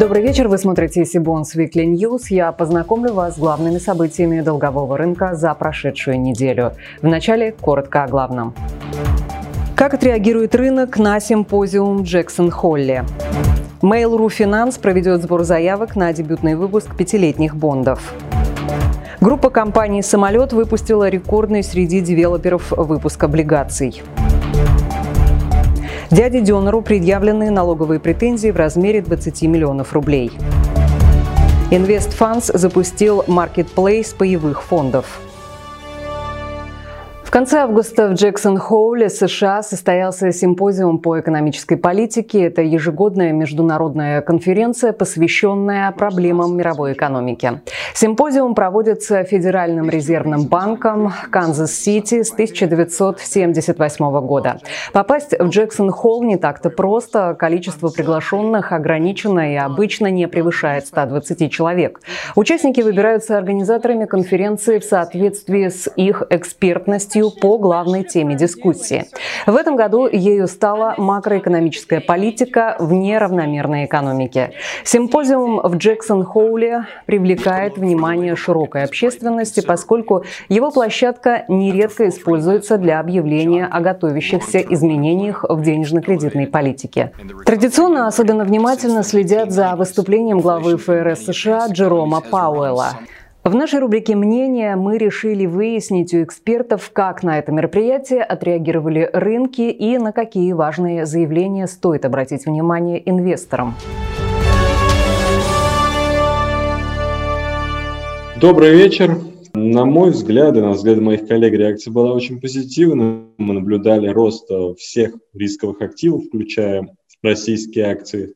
Добрый вечер, вы смотрите Сибонс Weekly News. Я познакомлю вас с главными событиями долгового рынка за прошедшую неделю. Вначале коротко о главном. Как отреагирует рынок на симпозиум Джексон Холли? Mail.ru Finance проведет сбор заявок на дебютный выпуск пятилетних бондов. Группа компаний «Самолет» выпустила рекордный среди девелоперов выпуск облигаций. Дяде Дёнеру предъявлены налоговые претензии в размере 20 миллионов рублей. InvestFunds запустил маркетплейс паевых фондов конце августа в Джексон-Хоуле, США, состоялся симпозиум по экономической политике. Это ежегодная международная конференция, посвященная проблемам мировой экономики. Симпозиум проводится Федеральным резервным банком Канзас-Сити с 1978 года. Попасть в Джексон-Холл не так-то просто. Количество приглашенных ограничено и обычно не превышает 120 человек. Участники выбираются организаторами конференции в соответствии с их экспертностью дискуссию по главной теме дискуссии. В этом году ею стала макроэкономическая политика в неравномерной экономике. Симпозиум в Джексон-Хоуле привлекает внимание широкой общественности, поскольку его площадка нередко используется для объявления о готовящихся изменениях в денежно-кредитной политике. Традиционно особенно внимательно следят за выступлением главы ФРС США Джерома Пауэлла. В нашей рубрике «Мнения» мы решили выяснить у экспертов, как на это мероприятие отреагировали рынки и на какие важные заявления стоит обратить внимание инвесторам. Добрый вечер. На мой взгляд, и на взгляд моих коллег, реакция была очень позитивной. Мы наблюдали рост всех рисковых активов, включая российские акции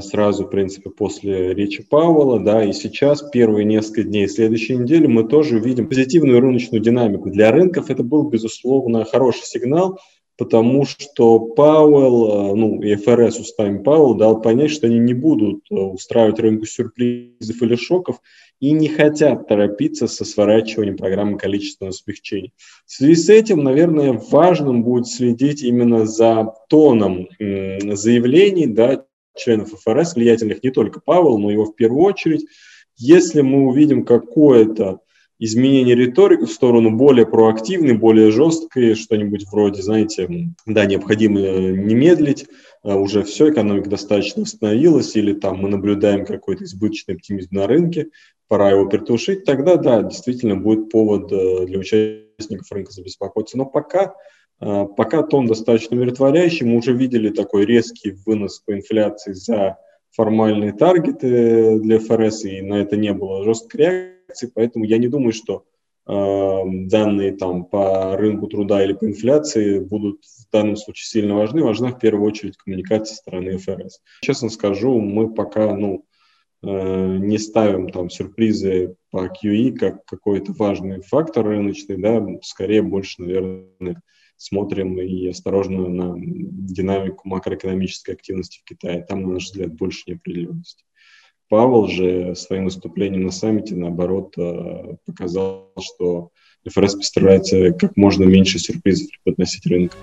сразу, в принципе, после речи Пауэлла, да, и сейчас, первые несколько дней следующей недели, мы тоже увидим позитивную рыночную динамику. Для рынков это был, безусловно, хороший сигнал, потому что Пауэлл, э, ну, и ФРС устами Пауэлла дал понять, что они не будут э, устраивать рынку сюрпризов или шоков и не хотят торопиться со сворачиванием программы количественного смягчения. В связи с этим, наверное, важным будет следить именно за тоном заявлений, да, членов ФРС, влиятельных не только Павел, но его в первую очередь, если мы увидим какое-то изменение риторики в сторону более проактивной, более жесткой, что-нибудь вроде, знаете, да, необходимо не медлить, а уже все, экономика достаточно восстановилась, или там мы наблюдаем какой-то избыточный оптимизм на рынке, пора его притушить, тогда, да, действительно будет повод э, для участников рынка забеспокоиться. Но пока пока тон достаточно умиротворяющий. Мы уже видели такой резкий вынос по инфляции за формальные таргеты для ФРС, и на это не было жесткой реакции, поэтому я не думаю, что э, данные там по рынку труда или по инфляции будут в данном случае сильно важны. Важна в первую очередь коммуникация стороны ФРС. Честно скажу, мы пока ну, э, не ставим там сюрпризы по QE как какой-то важный фактор рыночный, да, скорее больше, наверное, смотрим и осторожно на динамику макроэкономической активности в Китае. Там, на наш взгляд, больше неопределенности. Павел же своим выступлением на саммите, наоборот, э, показал, что ФРС постарается как можно меньше сюрпризов преподносить рынку.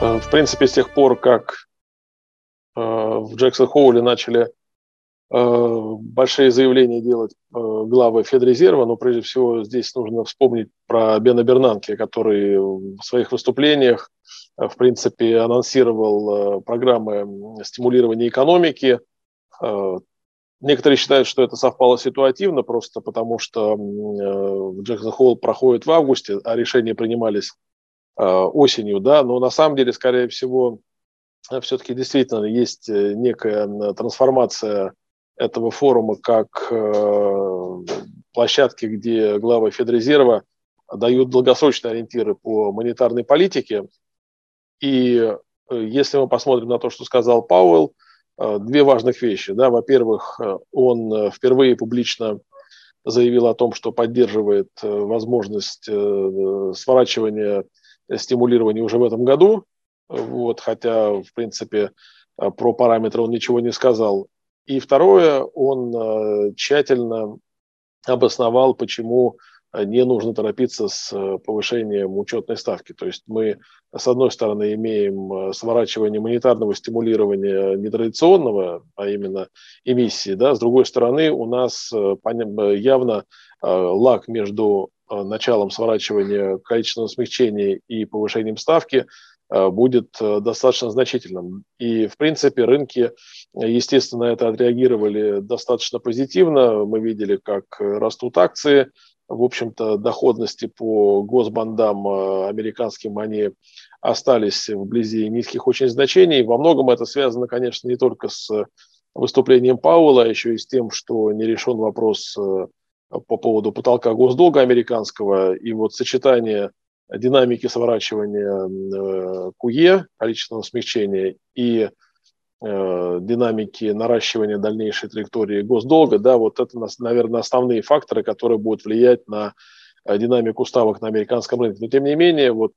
Э, в принципе, с тех пор, как э, в Джексон Хоуле начали большие заявления делать э, главы Федрезерва, но прежде всего здесь нужно вспомнить про Бена Бернанке, который в своих выступлениях, э, в принципе, анонсировал программы стимулирования экономики. Некоторые считают, что это совпало ситуативно, просто потому что Джексон Холл проходит в августе, а решения принимались осенью, да, но на самом деле, скорее всего, все-таки действительно есть некая трансформация этого форума как э, площадки, где главы Федрезерва дают долгосрочные ориентиры по монетарной политике. И э, если мы посмотрим на то, что сказал Пауэлл, э, две важных вещи. Да. Во-первых, он впервые публично заявил о том, что поддерживает возможность сворачивания стимулирования уже в этом году, вот, хотя, в принципе, про параметры он ничего не сказал. И второе, он э, тщательно обосновал, почему не нужно торопиться с повышением учетной ставки. То есть мы, с одной стороны, имеем сворачивание монетарного стимулирования нетрадиционного, а именно эмиссии, да, с другой стороны, у нас явно лаг между началом сворачивания количественного смягчения и повышением ставки Э, будет э, достаточно значительным. И, в принципе, рынки, естественно, это отреагировали достаточно позитивно. Мы видели, как растут акции. В общем-то, доходности по госбандам э, американским, они остались вблизи низких очень значений. Во многом это связано, конечно, не только с выступлением Пауэлла, а еще и с тем, что не решен вопрос по поводу потолка госдолга американского. И вот сочетание динамики сворачивания э, КУЕ, количественного смягчения, и э, динамики наращивания дальнейшей траектории госдолга, да, вот это, наверное, основные факторы, которые будут влиять на э, динамику ставок на американском рынке. Но, тем не менее, вот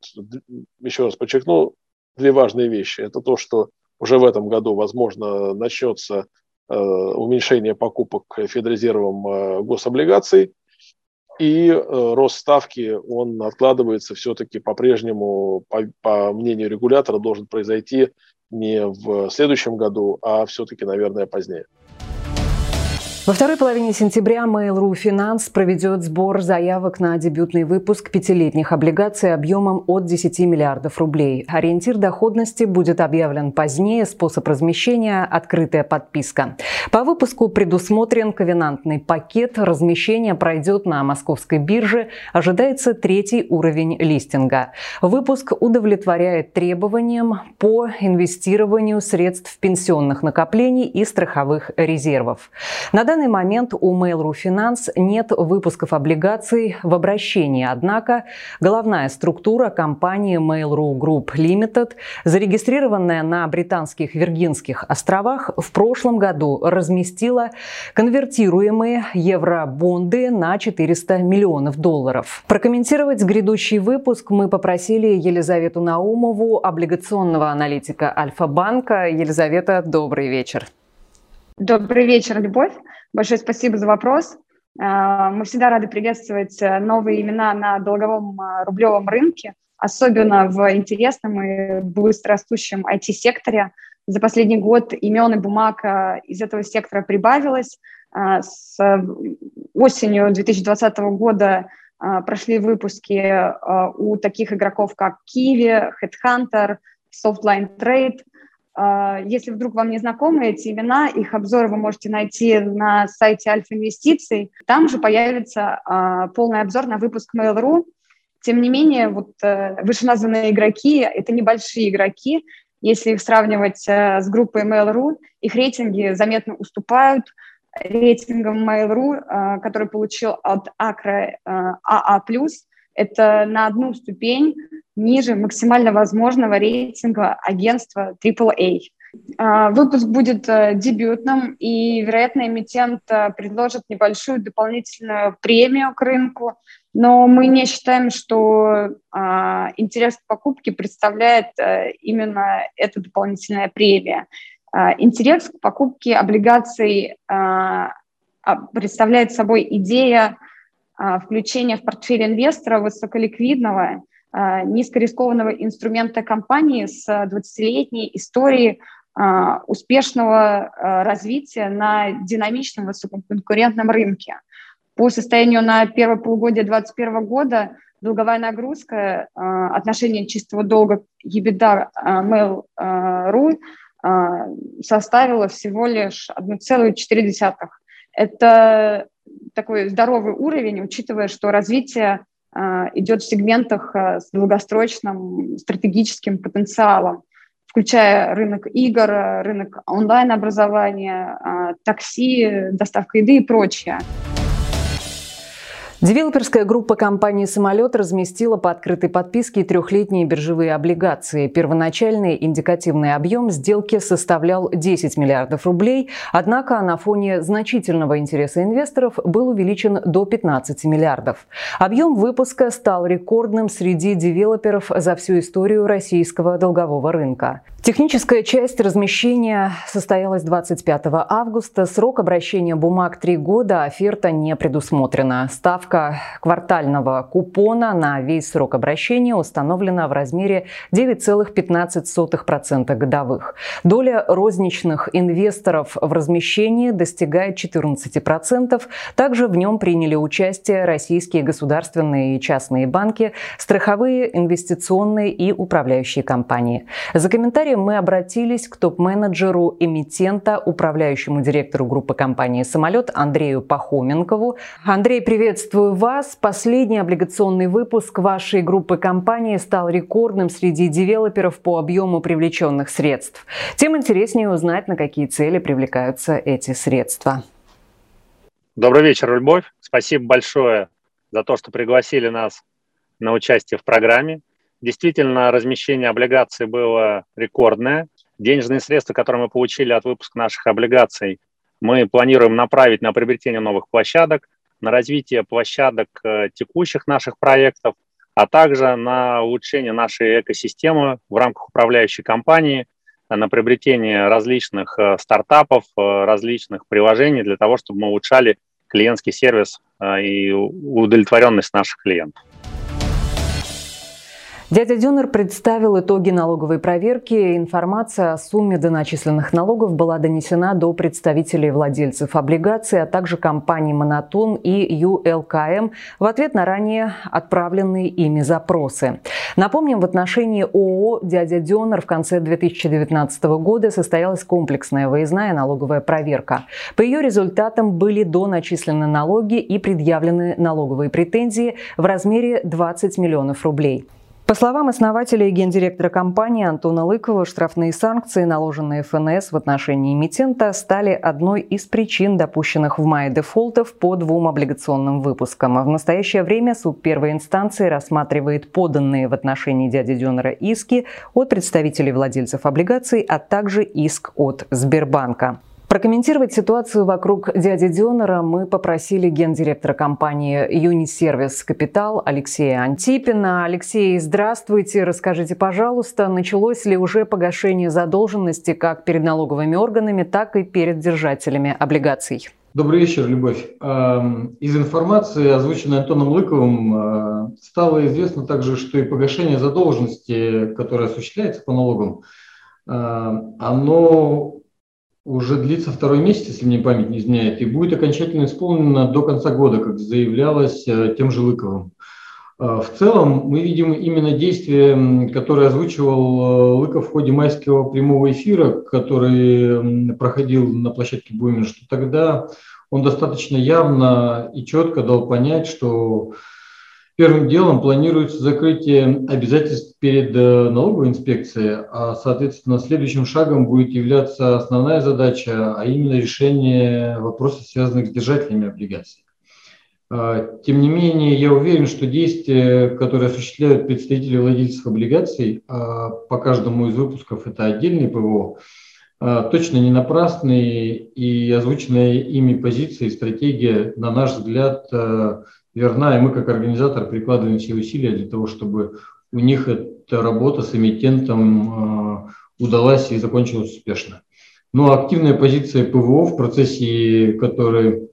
еще раз подчеркну, две важные вещи. Это то, что уже в этом году, возможно, начнется уменьшение покупок Федрезервом гособлигаций, и э, рост ставки, он откладывается все-таки по-прежнему, по, по мнению регулятора, должен произойти не в следующем году, а все-таки, наверное, позднее. Во второй половине сентября Mail.ru Finance проведет сбор заявок на дебютный выпуск пятилетних облигаций объемом от 10 миллиардов рублей. Ориентир доходности будет объявлен позднее. Способ размещения – открытая подписка. По выпуску предусмотрен ковенантный пакет. Размещение пройдет на московской бирже. Ожидается третий уровень листинга. Выпуск удовлетворяет требованиям по инвестированию средств пенсионных накоплений и страховых резервов. На данный момент у Mail.ru Finance нет выпусков облигаций в обращении, однако головная структура компании Mail.ru Group Limited, зарегистрированная на британских Виргинских островах, в прошлом году разместила конвертируемые евробонды на 400 миллионов долларов. Прокомментировать грядущий выпуск мы попросили Елизавету Наумову, облигационного аналитика Альфа-банка. Елизавета, добрый вечер. Добрый вечер, Любовь. Большое спасибо за вопрос. А, мы всегда рады приветствовать э, новые имена на долговом а, рублевом рынке, особенно в интересном и быстро растущем IT-секторе. За последний год имен и бумаг из этого сектора прибавилось. С осенью 2020 года прошли выпуски у таких игроков, как Kiwi, Headhunter, Softline Trade – если вдруг вам не знакомы эти имена, их обзоры вы можете найти на сайте Альфа Инвестиций. Там же появится а, полный обзор на выпуск Mail.ru. Тем не менее, вот э, вышеназванные игроки – это небольшие игроки. Если их сравнивать э, с группой Mail.ru, их рейтинги заметно уступают рейтингам Mail.ru, э, который получил от Акра АА+. Это на одну ступень ниже максимально возможного рейтинга агентства AAA. А, выпуск будет э, дебютным, и, вероятно, эмитент э, предложит небольшую дополнительную премию к рынку, но мы не считаем, что а, интерес к покупке представляет э, именно эта дополнительная премия. А, интерес к покупке облигаций представляет собой идея включения в портфель инвестора высоколиквидного а, низкорискованного инструмента компании с 20-летней историей а, успешного а, развития на динамичном высококонкурентном рынке. По состоянию на первое полугодие 2021 года долговая нагрузка, отношение чистого долга EBITDA Mail.ru составила всего лишь 1,4. Это такой здоровый уровень, учитывая, что развитие а, идет в сегментах а, с долгосрочным стратегическим потенциалом, включая рынок игр, рынок онлайн-образования, а, такси, доставка еды и прочее. Девелоперская группа компании «Самолет» разместила по открытой подписке трехлетние биржевые облигации. Первоначальный индикативный объем сделки составлял 10 миллиардов рублей, однако на фоне значительного интереса инвесторов был увеличен до 15 миллиардов. Объем выпуска стал рекордным среди девелоперов за всю историю российского долгового рынка. Техническая часть размещения состоялась 25 августа. Срок обращения бумаг 3 года, оферта не предусмотрена. Ставка Ставка квартального купона на весь срок обращения установлена в размере 9,15% годовых. Доля розничных инвесторов в размещении достигает 14%. Также в нем приняли участие российские государственные и частные банки, страховые, инвестиционные и управляющие компании. За комментарием мы обратились к топ-менеджеру эмитента, управляющему директору группы компании «Самолет» Андрею Пахоменкову. Андрей, приветствую вас. Последний облигационный выпуск вашей группы компании стал рекордным среди девелоперов по объему привлеченных средств. Тем интереснее узнать, на какие цели привлекаются эти средства. Добрый вечер, Любовь. Спасибо большое за то, что пригласили нас на участие в программе. Действительно, размещение облигаций было рекордное. Денежные средства, которые мы получили от выпуска наших облигаций, мы планируем направить на приобретение новых площадок, на развитие площадок э, текущих наших проектов, а также на улучшение нашей экосистемы в рамках управляющей компании, на приобретение различных э, стартапов, э, различных приложений для того, чтобы мы улучшали клиентский сервис и удовлетворенность наших клиентов. Дядя Дюнер представил итоги налоговой проверки. Информация о сумме доначисленных налогов была донесена до представителей владельцев облигаций, а также компаний «Монотон» и ЮЛКМ в ответ на ранее отправленные ими запросы. Напомним, в отношении ООО «Дядя Дюнер» в конце 2019 года состоялась комплексная выездная налоговая проверка. По ее результатам были доначислены налоги и предъявлены налоговые претензии в размере 20 миллионов рублей. По словам основателя и гендиректора компании Антона Лыкова, штрафные санкции, наложенные ФНС в отношении эмитента, стали одной из причин допущенных в мае дефолтов по двум облигационным выпускам. В настоящее время суд первой инстанции рассматривает поданные в отношении дяди Дюнера иски от представителей владельцев облигаций, а также иск от Сбербанка. Прокомментировать ситуацию вокруг дяди Дионера мы попросили гендиректора компании «Юнисервис Капитал» Алексея Антипина. Алексей, здравствуйте. Расскажите, пожалуйста, началось ли уже погашение задолженности как перед налоговыми органами, так и перед держателями облигаций? Добрый вечер, Любовь. Эм, из информации, озвученной Антоном Лыковым, э, стало известно также, что и погашение задолженности, которое осуществляется по налогам, э, оно уже длится второй месяц, если мне память не изменяет, и будет окончательно исполнено до конца года, как заявлялось э, тем же Лыковым. Э, в целом мы видим именно действие, которое озвучивал э, Лыков в ходе майского прямого эфира, который проходил на площадке Буймин, что тогда он достаточно явно и четко дал понять, что Первым делом планируется закрытие обязательств перед э, налоговой инспекцией, а, соответственно, следующим шагом будет являться основная задача, а именно решение вопросов, связанных с держателями облигаций. А, тем не менее, я уверен, что действия, которые осуществляют представители владельцев облигаций а, по каждому из выпусков, это отдельный ПВО, точно не напрасные и озвученная ими позиция и стратегия, на наш взгляд, э, верна, и мы как организатор прикладываем все усилия для того, чтобы у них эта работа с эмитентом э, удалась и закончилась успешно. Но ну, активная позиция ПВО в процессе, который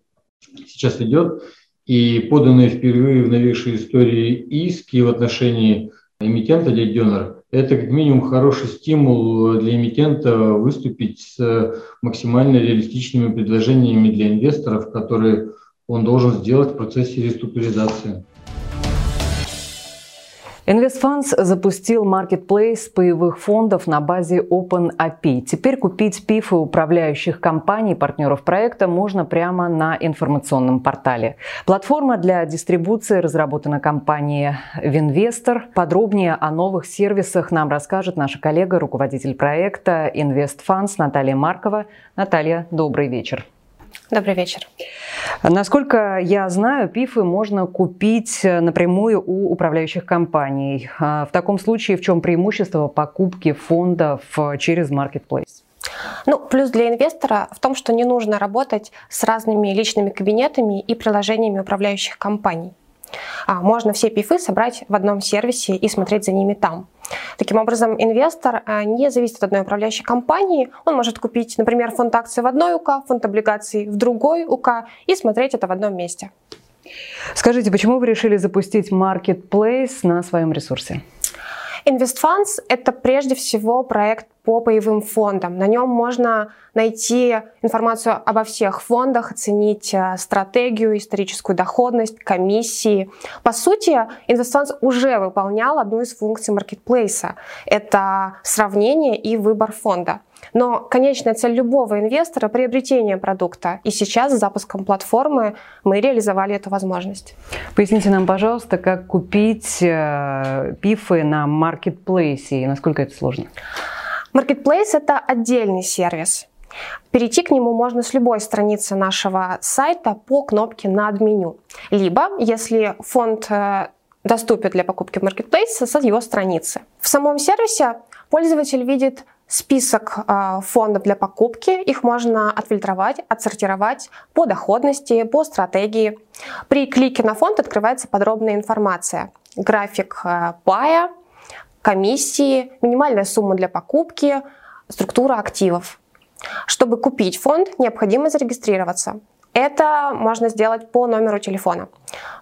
сейчас идет, и поданные впервые в новейшей истории иски в отношении эмитента дядь Донор, это как минимум хороший стимул для эмитента выступить с максимально реалистичными предложениями для инвесторов, которые он должен сделать в процессе реструктуризации. InvestFunds запустил маркетплейс паевых фондов на базе OpenAPI. Теперь купить пифы управляющих компаний, партнеров проекта, можно прямо на информационном портале. Платформа для дистрибуции разработана компанией Винвестор. Подробнее о новых сервисах нам расскажет наша коллега, руководитель проекта InvestFunds Наталья Маркова. Наталья, добрый вечер. Добрый вечер. Насколько я знаю, ПИФы можно купить напрямую у управляющих компаний. А в таком случае в чем преимущество покупки фондов через Marketplace? Ну, плюс для инвестора в том, что не нужно работать с разными личными кабинетами и приложениями управляющих компаний. А можно все пифы собрать в одном сервисе и смотреть за ними там. Таким образом, инвестор а, не зависит от одной управляющей компании. Он может купить, например, фонд акций в одной УК, фонд облигаций в другой УК и смотреть это в одном месте. Скажите, почему вы решили запустить Marketplace на своем ресурсе? InvestFunds – это прежде всего проект по паевым фондам. На нем можно найти информацию обо всех фондах, оценить э, стратегию, историческую доходность, комиссии. По сути, InvestFunds уже выполнял одну из функций маркетплейса. Это сравнение и выбор фонда. Но конечная цель любого инвестора – приобретение продукта. И сейчас с запуском платформы мы реализовали эту возможность. Поясните нам, пожалуйста, как купить э, пифы на маркетплейсе и насколько это сложно? Marketplace – это отдельный сервис. Перейти к нему можно с любой страницы нашего сайта по кнопке над меню. Либо, если фонд э, доступен для покупки в Marketplace, с его страницы. В самом сервисе пользователь видит список э, фондов для покупки. Их можно отфильтровать, отсортировать по доходности, по стратегии. При клике на фонд открывается подробная информация. График э, пая, комиссии, минимальная сумма для покупки, структура активов. Чтобы купить фонд, необходимо зарегистрироваться. Это можно сделать по номеру телефона.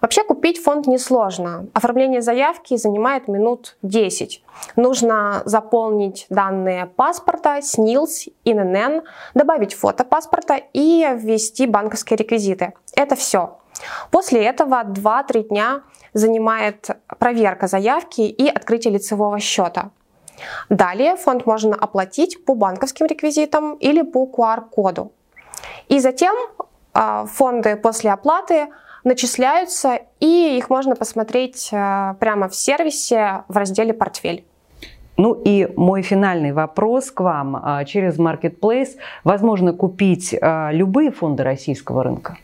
Вообще купить фонд несложно. Оформление заявки занимает минут 10. Нужно заполнить данные паспорта, СНИЛС, ИНН, добавить фото паспорта и ввести банковские реквизиты. Это все. После этого 2-3 дня занимает проверка заявки и открытие лицевого счета. Далее фонд можно оплатить по банковским реквизитам или по QR-коду. И затем а, фонды после оплаты начисляются, и их можно посмотреть а, прямо в сервисе в разделе «Портфель». Ну и мой финальный вопрос к вам. А, через Marketplace возможно купить любые фонды российского рынка?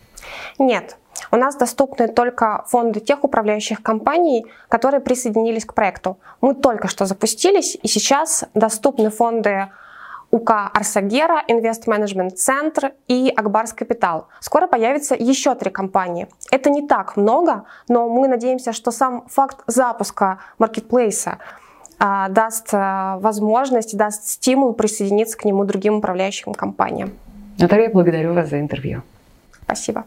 Нет, у нас доступны только фонды тех управляющих компаний, которые присоединились к проекту. Мы только что запустились, и сейчас доступны фонды УК Арсагера, Инвест Менеджмент Центр и Акбарс Капитал. Скоро появится еще три компании. Это не так много, но мы надеемся, что сам факт запуска маркетплейса а, даст а, возможность, даст стимул присоединиться к нему другим управляющим компаниям. Наталья, благодарю вас за интервью. Спасибо.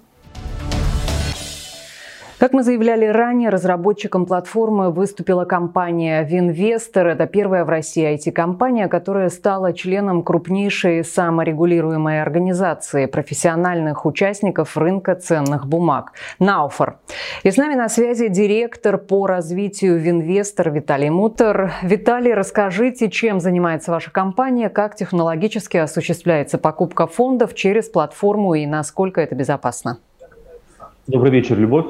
Как мы заявляли ранее, разработчиком платформы выступила компания Винвестор. Это первая в России IT-компания, которая стала членом крупнейшей саморегулируемой организации профессиональных участников рынка ценных бумаг – Науфор. И с нами на связи директор по развитию Винвестор Виталий Мутер. Виталий, расскажите, чем занимается ваша компания, как технологически осуществляется покупка фондов через платформу и насколько это безопасно? Добрый вечер, Любовь.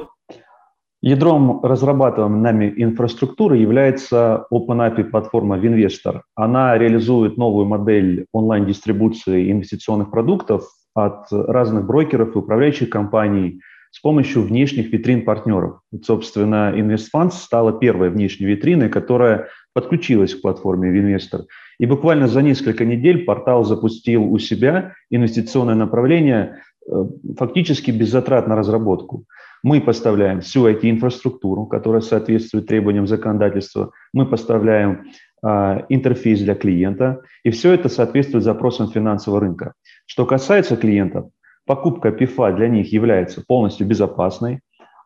Ядром разрабатываемой нами инфраструктуры является OpenAPI платформа Winvestor. Она реализует новую модель онлайн-дистрибуции инвестиционных продуктов от разных брокеров и управляющих компаний с помощью внешних витрин партнеров. собственно, InvestFunds стала первой внешней витриной, которая подключилась к платформе Winvestor. И буквально за несколько недель портал запустил у себя инвестиционное направление фактически без затрат на разработку. Мы поставляем всю IT-инфраструктуру, которая соответствует требованиям законодательства. Мы поставляем э, интерфейс для клиента. И все это соответствует запросам финансового рынка. Что касается клиентов, покупка ПИФа для них является полностью безопасной, э,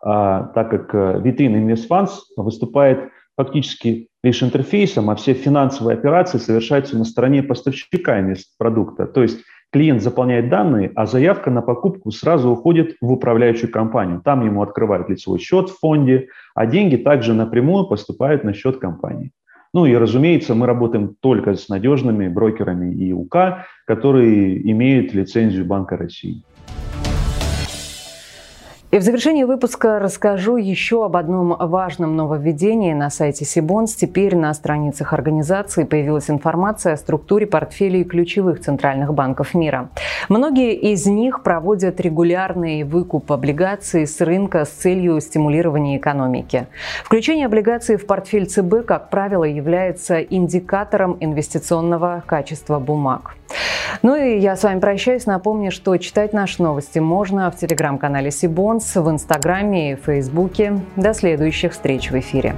так как э, витрина InvestFunds выступает фактически лишь интерфейсом, а все финансовые операции совершаются на стороне поставщика продукта. То есть Клиент заполняет данные, а заявка на покупку сразу уходит в управляющую компанию. Там ему открывают лицевой счет в фонде, а деньги также напрямую поступают на счет компании. Ну и, разумеется, мы работаем только с надежными брокерами и УК, которые имеют лицензию Банка России. И в завершении выпуска расскажу еще об одном важном нововведении на сайте Сибонс. Теперь на страницах организации появилась информация о структуре портфелей ключевых центральных банков мира. Многие из них проводят регулярный выкуп облигаций с рынка с целью стимулирования экономики. Включение облигаций в портфель ЦБ, как правило, является индикатором инвестиционного качества бумаг. Ну и я с вами прощаюсь. Напомню, что читать наши новости можно в телеграм-канале Сибонс, в Инстаграме и Фейсбуке. До следующих встреч в эфире.